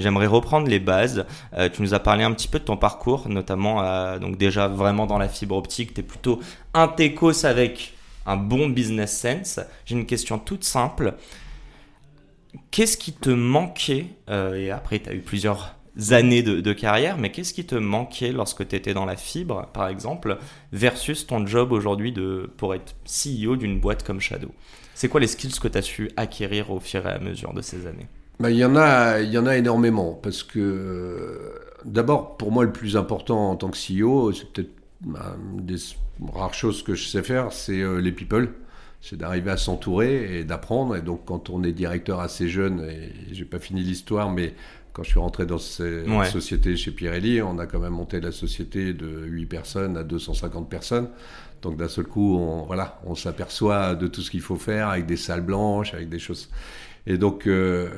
J'aimerais reprendre les bases. Euh, tu nous as parlé un petit peu de ton parcours, notamment euh, donc déjà vraiment dans la fibre optique. Tu es plutôt un techos avec un bon business sense. J'ai une question toute simple. Qu'est-ce qui te manquait euh, Et après, tu as eu plusieurs années de, carrière, mais qu'est-ce qui te manquait lorsque tu étais dans la fibre, par exemple, versus ton job aujourd'hui pour être CEO d'une boîte comme Shadow? C'est quoi les skills que tu as su acquérir au fur et à mesure de ces années? Bah, il, y en a, il y en a énormément, parce que euh, d'abord, pour moi, le plus important en tant que CEO, c'est peut-être bah, une des rares choses que je sais faire, c'est euh, les people. C'est d'arriver à s'entourer et d'apprendre. Et donc, quand on est directeur assez jeune, et j'ai pas fini l'histoire, mais quand je suis rentré dans cette société chez Pirelli, on a quand même monté la société de 8 personnes à 250 personnes. Donc d'un seul coup, on, voilà, on s'aperçoit de tout ce qu'il faut faire avec des salles blanches, avec des choses. Et donc, euh,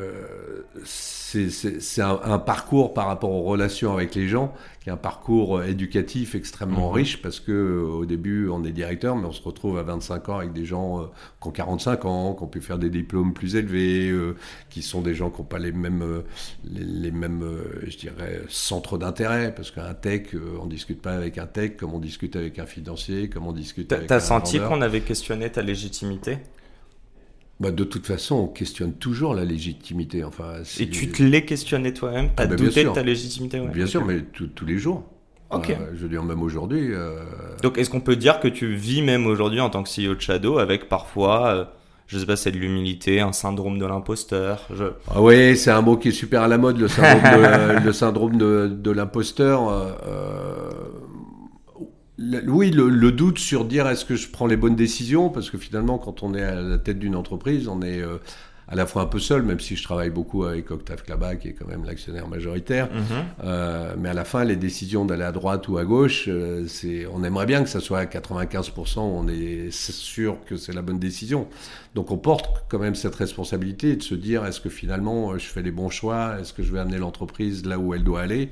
c'est un, un, parcours par rapport aux relations avec les gens, qui est un parcours éducatif extrêmement mhm. riche, parce que euh, au début, on est directeur, mais on se retrouve à 25 ans avec des gens euh, qui ont 45 ans, qui ont pu faire des diplômes plus élevés, qui sont des gens qui n'ont pas les mêmes, les, mêmes je dirais, centres d'intérêt, parce qu'un tech, on discute pas avec un tech comme on discute avec un financier, comme on discute avec un T'as senti qu'on avait questionné ta légitimité? Bah, de toute façon, on questionne toujours la légitimité. Enfin, Et tu te l'es questionné toi-même? Tu as ah, bah, douté de ta légitimité Bien sûr, mais tous les jours. Je veux dire, même aujourd'hui. Euh, Donc, est-ce qu'on peut dire que tu vis même aujourd'hui en tant que CEO de Shadow avec parfois, euh, je sais pas, c'est de l'humilité, un syndrome de l'imposteur je... ah Oui, c'est un mot qui est super à la mode, le syndrome de, le syndrome de, de l'imposteur. Oui, le, doute sur dire est-ce que je prends les bonnes décisions, parce que finalement, quand on est à la tête d'une entreprise, on est euh, à la fois un peu seul, même si je travaille beaucoup avec Octave Klaba, qui est quand même l'actionnaire majoritaire. Mhm. Euh, mais à la fin, les décisions d'aller à droite ou à gauche, euh, c'est, on aimerait bien que ça soit à 95%, on est sûr que c'est la bonne décision. Donc on porte quand même cette responsabilité de se dire est-ce que finalement je fais les bons choix, est-ce que je vais amener l'entreprise là où elle doit aller?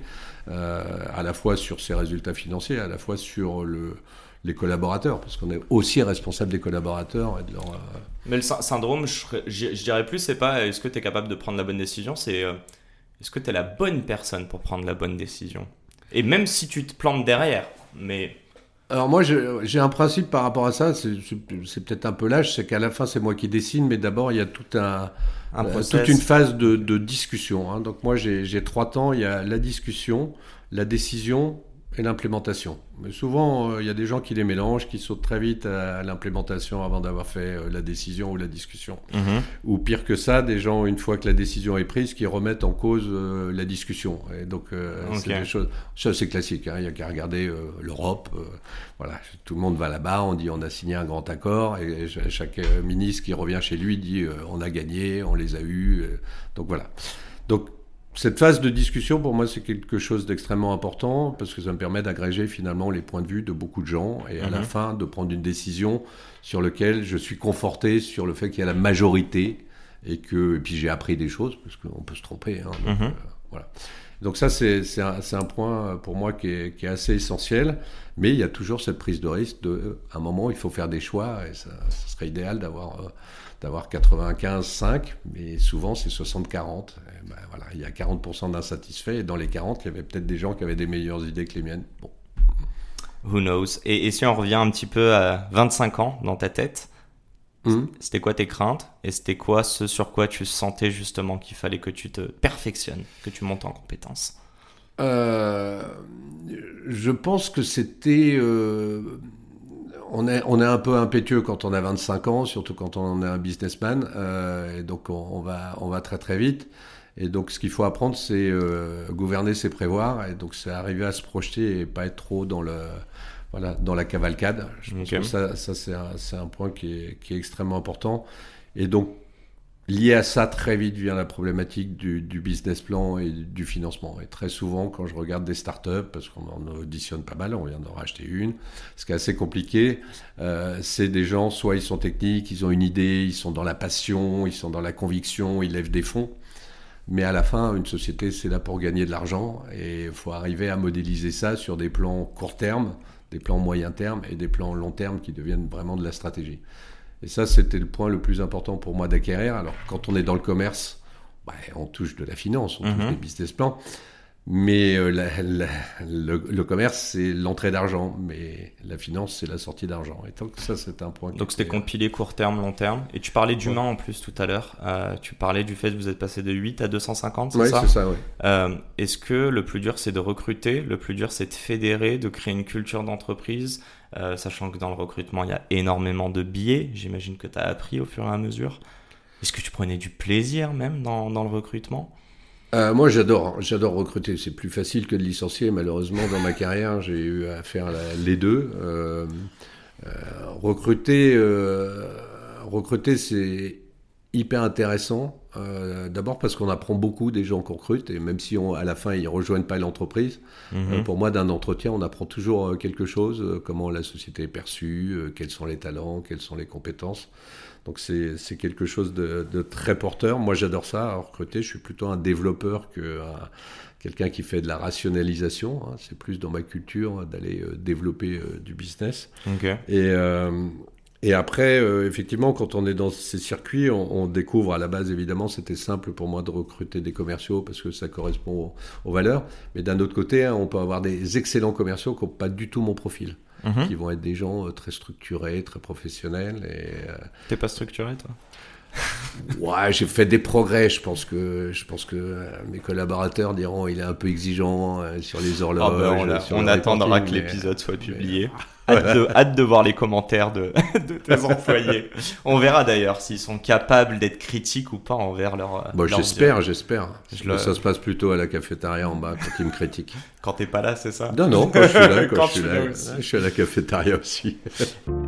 Euh, à la fois sur ses résultats financiers, à la fois sur le, les collaborateurs, parce qu'on est aussi responsable des collaborateurs et de leur. Euh, Mais le syndrome, je, dirais plus, c'est pas est-ce que tu es capable de prendre la bonne décision, c'est euh, est-ce que tu es la bonne personne pour prendre la bonne décision? Et même si tu te plantes derrière, mais. Alors moi, j'ai un principe par rapport à ça, c'est peut-être un peu lâche, c'est qu'à la fin, c'est moi qui dessine, mais d'abord, il y a tout un, euh, toute une phase de, de discussion. Hein. Donc moi, j'ai trois temps. Il y a la discussion, la décision et l'implémentation. Mais souvent, euh, il y a des gens qui les mélangent, qui sautent très vite à, l'implémentation avant d'avoir fait euh, la décision ou la discussion. Mhm. Ou pire que ça, des gens, une fois que la décision est prise, qui remettent en cause la discussion. Et donc, c'est des choses... Ça, c'est classique. Hein. Il n'y a qu'à regarder l'Europe. voilà, tout le monde va là-bas, on dit on a signé un grand accord, et, et chaque ministre qui revient chez lui dit on a gagné, on les a eus. donc voilà. Donc cette phase de discussion, pour moi, c'est quelque chose d'extrêmement important parce que ça me permet d'agréger finalement les points de vue de beaucoup de gens et à la mhm. fin de prendre une décision sur laquelle je suis conforté sur le fait qu'il y a la majorité et que et puis j'ai appris des choses parce qu'on peut se tromper. Hein, donc, mhm. euh, voilà. Donc ça, c'est un, un, point pour moi qui est, qui est, assez essentiel, mais il y a toujours cette prise de risque de, euh, à un moment, il faut faire des choix et ça, ça serait idéal d'avoir euh, d'avoir 95-5, mais souvent c'est 60-40. Ben voilà, il y a 40% d'insatisfaits, et dans les 40, il y avait peut-être des gens qui avaient des meilleures idées que les miennes. Bon. Who knows? Et, si on revient un petit peu à 25 ans dans ta tête, hmm? c'était quoi tes craintes? Et c'était quoi ce sur quoi tu sentais justement qu'il fallait que tu te perfectionnes, que tu montes en compétences euh, Je pense que c'était... Euh, on est, on est un peu impétueux quand on a 25 ans, surtout quand on est un businessman, euh, et donc on, va, on va très très vite. Et donc ce qu'il faut apprendre, c'est euh, gouverner, c'est prévoir, et donc c'est arriver à se projeter et pas être trop dans le voilà dans la cavalcade. Je pense que ça, ça c'est un, un, point qui est, qui est, extrêmement important. Et donc lié à ça, très vite vient la problématique du, business plan et du financement. Et très souvent, quand je regarde des startups, parce qu'on en auditionne pas mal, on vient d'en racheter une, ce qui est assez compliqué, euh, c'est des gens, soit ils sont techniques, ils ont une idée, ils sont dans la passion, ils sont dans la conviction, ils lèvent des fonds. Mais à la fin, une société, c'est là pour gagner de l'argent et il faut arriver à modéliser ça sur des plans court terme, des plans moyen terme et des plans long terme qui deviennent vraiment de la stratégie. Et ça, c'était le point le plus important pour moi d'acquérir. Alors, quand on est dans le commerce, bah, on touche de la finance, on touche mhm. des business plans. Mais euh, le, commerce, c'est l'entrée d'argent, mais la finance, c'est la sortie d'argent. Et donc ça, c'est un point. Donc c'était compilé court terme, long terme. Et tu parlais d'humain en plus tout à l'heure. Euh, tu parlais du fait que vous êtes passé de 8 à 250, c'est ça Oui, c'est ça, oui. Euh, est-ce que le plus dur, c'est de recruter? Le plus dur, c'est de fédérer, de créer une culture d'entreprise? Sachant que dans le recrutement, il y a énormément de biais. J'imagine que tu as appris au fur et à mesure. Est-ce que tu prenais du plaisir même dans, dans le recrutement? Euh, moi, j'adore, j'adore recruter. C'est plus facile que de licencier. Malheureusement, dans ma carrière, j'ai eu à faire les deux. Euh, euh, recruter, recruter, c'est hyper intéressant. D'abord parce qu'on apprend beaucoup des gens qu'on recrute, et même si on, à la fin ils rejoignent pas l'entreprise, mhm. pour moi d'un entretien, on apprend toujours quelque chose, comment la société est perçue, quels sont les talents, quelles sont les compétences. Donc c'est quelque chose de, très porteur. Moi j'adore ça, à recruter. Je suis plutôt un développeur que quelqu'un qui fait de la rationalisation. Hein. C'est plus dans ma culture d'aller euh, développer euh, du business. Et, euh, et après, effectivement, quand on est dans ces circuits, on, découvre à la base, évidemment, c'était simple pour moi de recruter des commerciaux parce que ça correspond aux, valeurs. Mais d'un autre côté, hein, on peut avoir des excellents commerciaux qui n'ont pas du tout mon profil. Mhm. qui vont être des gens euh, très structurés, très professionnels. Et, euh, T'es pas structuré, toi? Ouais, j'ai fait des progrès. Je pense que, je pense que euh, mes collaborateurs diront il est un peu exigeant sur les horloges. Ah ben, on, attendra que l'épisode soit publié. Hâte, de, voir les commentaires de, tes employés. On verra d'ailleurs s'ils sont capables d'être critiques ou pas envers leur. Bon, j'espère, j'espère. Ça se passe plutôt à la cafétéria en bas quand ils me critiquent. Quand t'es pas là, c'est ça? Non, non, quand je suis là, quand, je suis là, je suis à la cafétéria aussi.